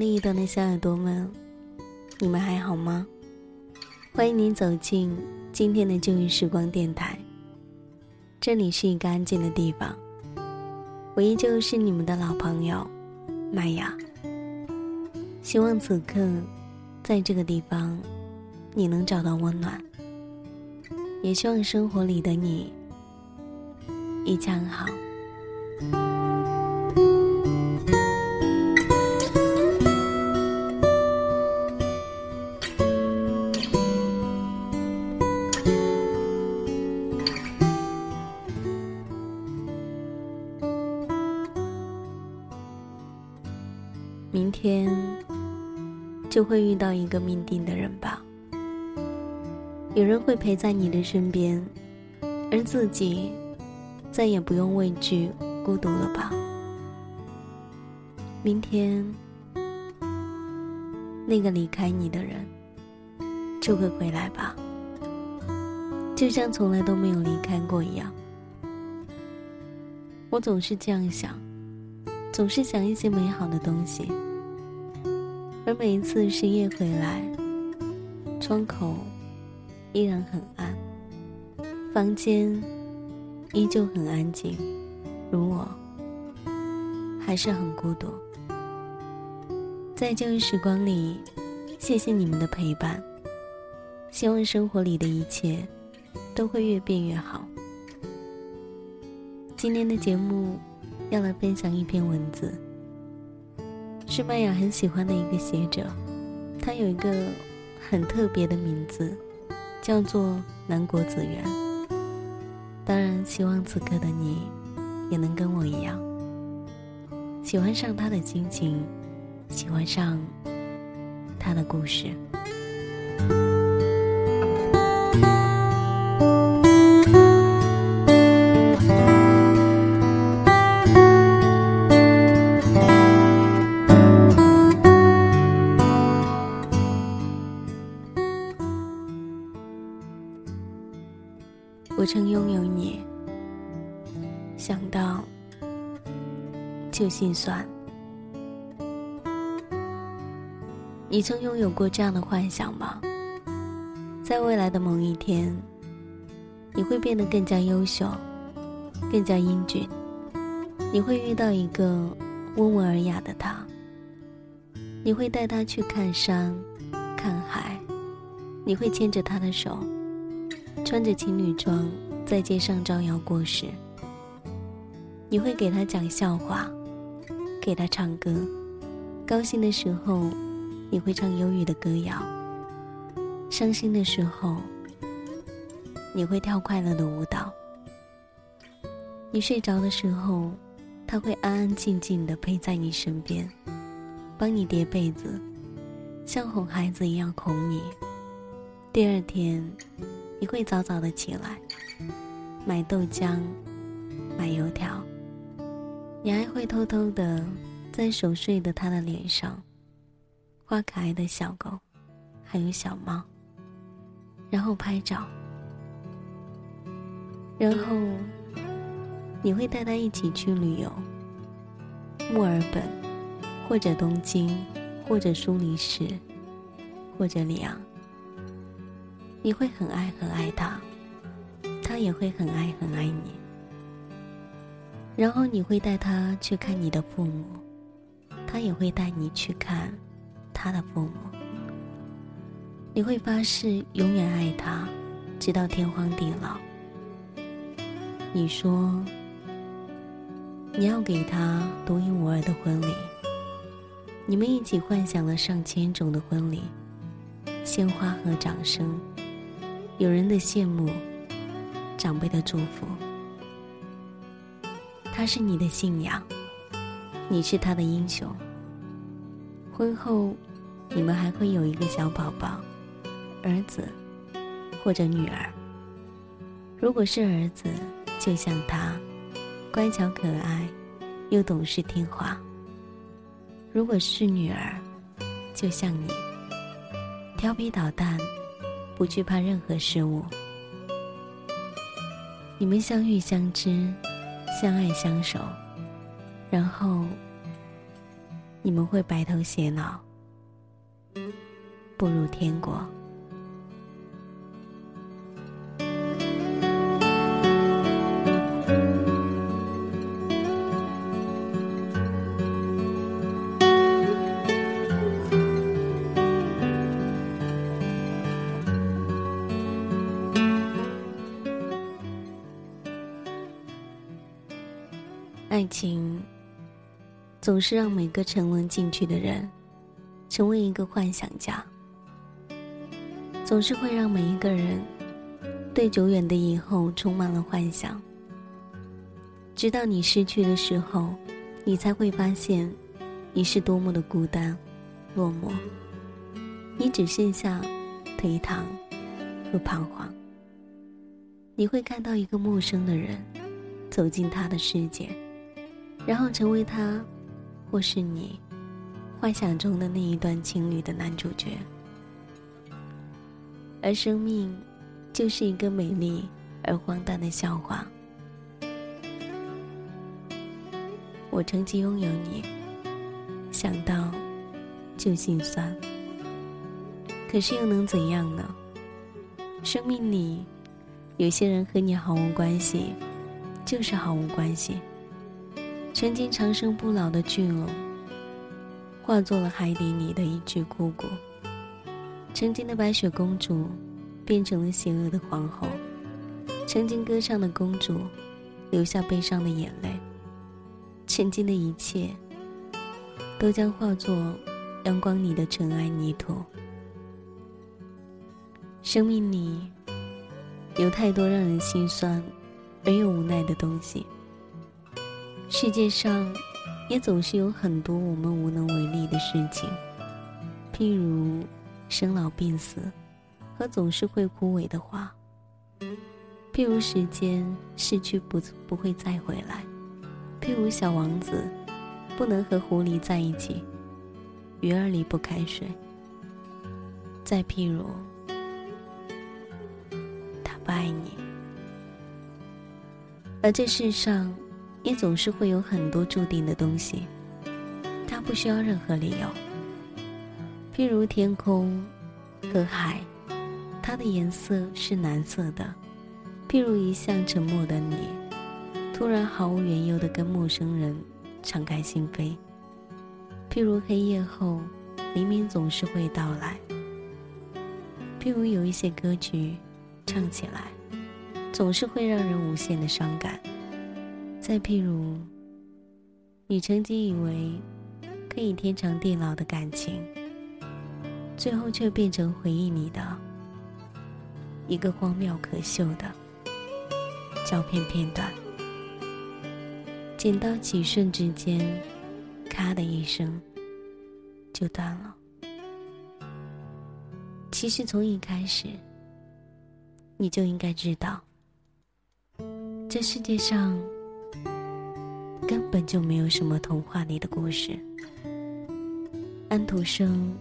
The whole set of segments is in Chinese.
另一端的小耳朵们，你们还好吗？欢迎您走进今天的旧日时光电台。这里是一个安静的地方，我依旧是你们的老朋友麦芽。希望此刻，在这个地方，你能找到温暖。也希望生活里的你，一切安好。就会遇到一个命定的人吧。有人会陪在你的身边，而自己再也不用畏惧孤独了吧。明天，那个离开你的人就会回来吧，就像从来都没有离开过一样。我总是这样想。总是想一些美好的东西，而每一次深夜回来，窗口依然很暗，房间依旧很安静，如我，还是很孤独。在这个时光里，谢谢你们的陪伴，希望生活里的一切都会越变越好。今天的节目。要来分享一篇文字，是麦雅很喜欢的一个写者，他有一个很特别的名字，叫做南国子源。当然，希望此刻的你也能跟我一样，喜欢上他的心情，喜欢上他的故事。曾拥有你，想到就心酸。你曾拥有过这样的幻想吗？在未来的某一天，你会变得更加优秀，更加英俊，你会遇到一个温文尔雅的他，你会带他去看山，看海，你会牵着他的手。穿着情侣装在街上招摇过市，你会给他讲笑话，给他唱歌，高兴的时候你会唱忧郁的歌谣，伤心的时候你会跳快乐的舞蹈。你睡着的时候，他会安安静静的陪在你身边，帮你叠被子，像哄孩子一样哄你。第二天。你会早早的起来，买豆浆，买油条。你还会偷偷的在熟睡的他的脸上画可爱的小狗，还有小猫，然后拍照。然后你会带他一起去旅游，墨尔本，或者东京，或者苏黎世，或者里昂。你会很爱很爱他，他也会很爱很爱你。然后你会带他去看你的父母，他也会带你去看他的父母。你会发誓永远爱他，直到天荒地老。你说你要给他独一无二的婚礼，你们一起幻想了上千种的婚礼，鲜花和掌声。有人的羡慕，长辈的祝福，他是你的信仰，你是他的英雄。婚后，你们还会有一个小宝宝，儿子或者女儿。如果是儿子，就像他，乖巧可爱，又懂事听话；如果是女儿，就像你，调皮捣蛋。不惧怕任何事物。你们相遇相知，相爱相守，然后你们会白头偕老，步入天国。爱情总是让每个沉沦进去的人成为一个幻想家，总是会让每一个人对久远的以后充满了幻想。直到你失去的时候，你才会发现你是多么的孤单、落寞。你只剩下颓唐和彷徨。你会看到一个陌生的人走进他的世界。然后成为他，或是你幻想中的那一段情侣的男主角。而生命就是一个美丽而荒诞的笑话。我曾经拥有你，想到就心酸。可是又能怎样呢？生命里有些人和你毫无关系，就是毫无关系。曾经长生不老的巨龙，化作了海底里的一具枯骨；曾经的白雪公主，变成了邪恶的皇后；曾经歌唱的公主，流下悲伤的眼泪；曾经的一切，都将化作阳光里的尘埃泥土。生命里有太多让人心酸而又无奈的东西。世界上，也总是有很多我们无能为力的事情，譬如生老病死和总是会枯萎的花；譬如时间逝去不不会再回来；譬如小王子不能和狐狸在一起，鱼儿离不开水；再譬如他不爱你，而这世上。也总是会有很多注定的东西，它不需要任何理由。譬如天空和海，它的颜色是蓝色的；譬如一向沉默的你，突然毫无缘由的跟陌生人敞开心扉；譬如黑夜后，黎明总是会到来；譬如有一些歌曲，唱起来总是会让人无限的伤感。再譬如，你曾经以为可以天长地老的感情，最后却变成回忆里的一个荒谬可笑的照片片段。剪刀几瞬之间，咔的一声就断了。其实从一开始，你就应该知道，这世界上。根本就没有什么童话里的故事。安徒生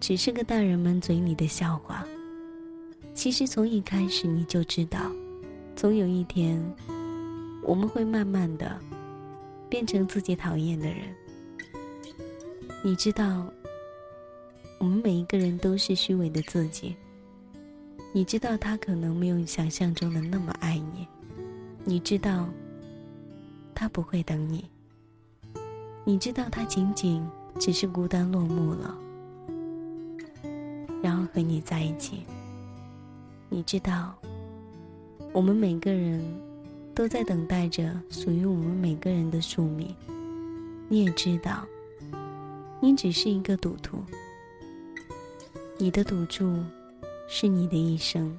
只是个大人们嘴里的笑话。其实从一开始你就知道，总有一天我们会慢慢的变成自己讨厌的人。你知道，我们每一个人都是虚伪的自己。你知道他可能没有想象中的那么爱你。你知道。他不会等你。你知道，他仅仅只是孤单落幕了，然后和你在一起。你知道，我们每个人都在等待着属于我们每个人的宿命。你也知道，你只是一个赌徒，你的赌注是你的一生。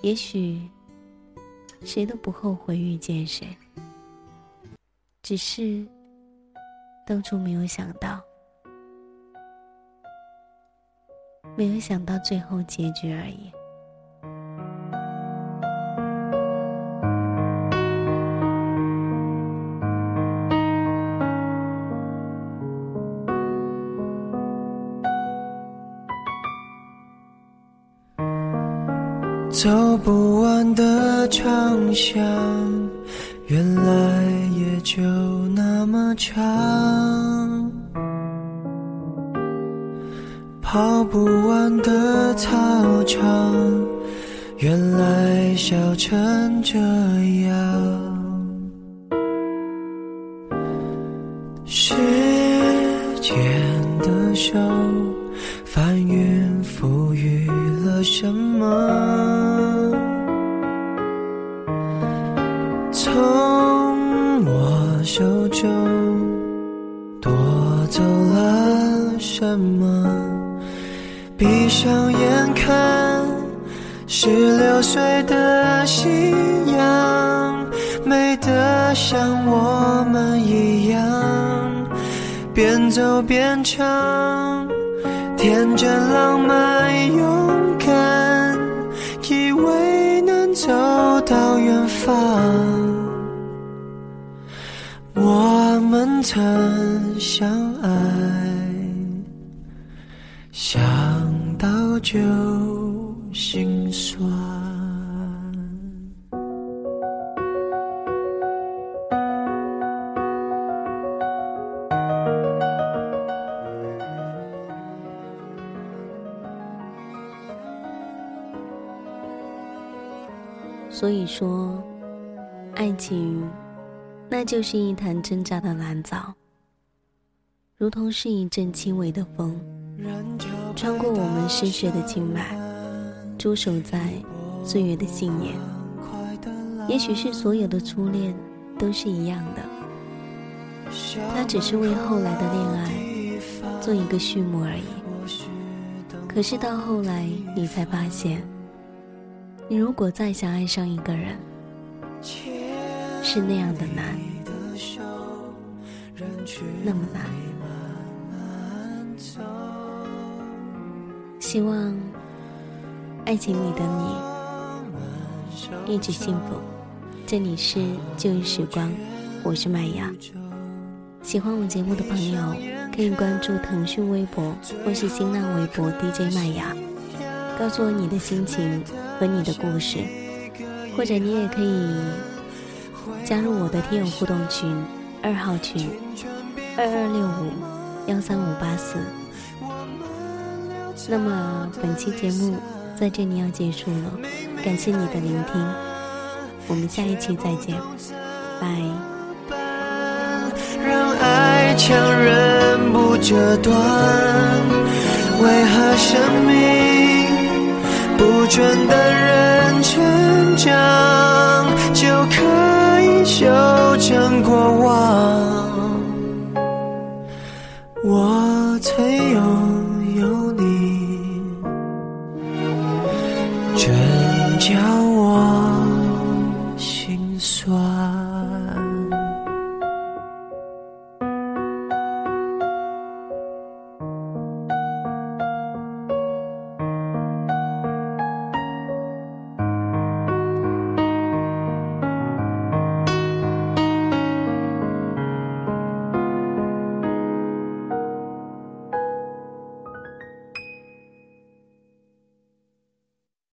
也许，谁都不后悔遇见谁。只是当初没有想到，没有想到最后结局而已。走不完的长巷，原来也就那么长。跑不完的操场，原来笑成这样。时间的手，翻云覆雨了什么？了什么？闭上眼看，十六岁的夕阳，美得像我们一样，边走边唱，天真浪漫勇敢，以为能走到远方。我们曾相爱。想到就心酸。所以说，爱情，那就是一潭挣扎的蓝藻，如同是一阵轻微的风。穿过我们失血的经脉，驻守在岁月的信念。也许是所有的初恋都是一样的，它只是为后来的恋爱做一个序幕而已。可是到后来，你才发现，你如果再想爱上一个人，是那样的难，那么难。希望爱情里的你一直幸福。这里是旧日时光，我是麦芽。喜欢我节目的朋友可以关注腾讯微博或是新浪微博 DJ 麦芽，告诉我你的心情和你的故事，或者你也可以加入我的听友互动群二号群二二六五幺三五八四。那么本期节目在这里要结束了，感谢你的聆听，我们下一期再见，拜。让爱强忍不折断，为何生命不准等人成长就可以修正过往？我曾拥有你。真叫我心酸。